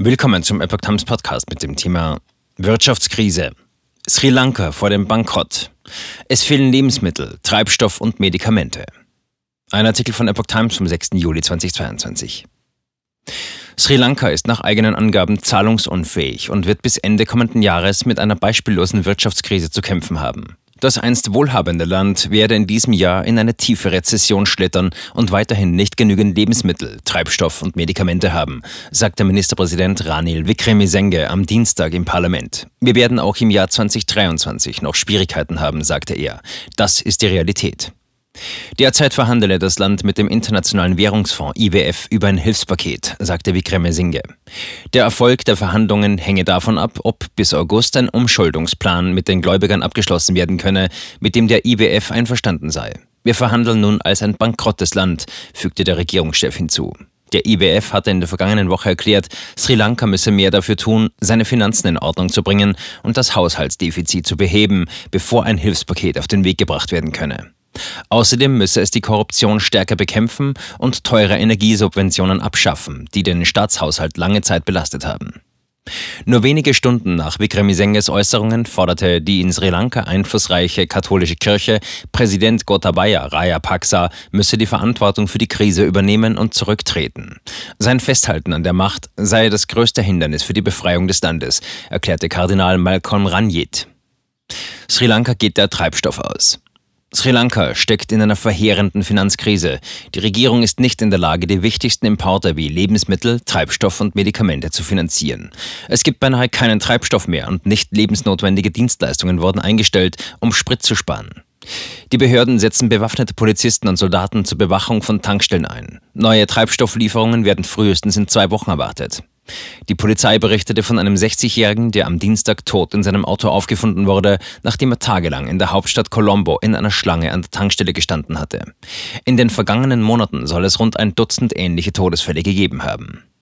Willkommen zum Epoch Times Podcast mit dem Thema Wirtschaftskrise. Sri Lanka vor dem Bankrott. Es fehlen Lebensmittel, Treibstoff und Medikamente. Ein Artikel von Epoch Times vom 6. Juli 2022. Sri Lanka ist nach eigenen Angaben zahlungsunfähig und wird bis Ende kommenden Jahres mit einer beispiellosen Wirtschaftskrise zu kämpfen haben. Das einst wohlhabende Land werde in diesem Jahr in eine tiefe Rezession schlittern und weiterhin nicht genügend Lebensmittel, Treibstoff und Medikamente haben, sagte Ministerpräsident Ranil Wickremesinghe am Dienstag im Parlament. Wir werden auch im Jahr 2023 noch Schwierigkeiten haben, sagte er. Das ist die Realität. Derzeit verhandele das Land mit dem Internationalen Währungsfonds IWF über ein Hilfspaket, sagte Wickremesinghe. Der Erfolg der Verhandlungen hänge davon ab, ob bis August ein Umschuldungsplan mit den Gläubigern abgeschlossen werden könne, mit dem der IWF einverstanden sei. Wir verhandeln nun als ein bankrottes Land, fügte der Regierungschef hinzu. Der IWF hatte in der vergangenen Woche erklärt, Sri Lanka müsse mehr dafür tun, seine Finanzen in Ordnung zu bringen und das Haushaltsdefizit zu beheben, bevor ein Hilfspaket auf den Weg gebracht werden könne. Außerdem müsse es die Korruption stärker bekämpfen und teure Energiesubventionen abschaffen, die den Staatshaushalt lange Zeit belastet haben. Nur wenige Stunden nach Vikramisenges Äußerungen forderte die in Sri Lanka einflussreiche katholische Kirche, Präsident Gotabaya Rajapaksa müsse die Verantwortung für die Krise übernehmen und zurücktreten. Sein Festhalten an der Macht sei das größte Hindernis für die Befreiung des Landes, erklärte Kardinal Malcolm Ranjit. Sri Lanka geht der Treibstoff aus. Sri Lanka steckt in einer verheerenden Finanzkrise. Die Regierung ist nicht in der Lage, die wichtigsten Importe wie Lebensmittel, Treibstoff und Medikamente zu finanzieren. Es gibt beinahe keinen Treibstoff mehr und nicht lebensnotwendige Dienstleistungen wurden eingestellt, um Sprit zu sparen. Die Behörden setzen bewaffnete Polizisten und Soldaten zur Bewachung von Tankstellen ein. Neue Treibstofflieferungen werden frühestens in zwei Wochen erwartet. Die Polizei berichtete von einem 60-Jährigen, der am Dienstag tot in seinem Auto aufgefunden wurde, nachdem er tagelang in der Hauptstadt Colombo in einer Schlange an der Tankstelle gestanden hatte. In den vergangenen Monaten soll es rund ein Dutzend ähnliche Todesfälle gegeben haben.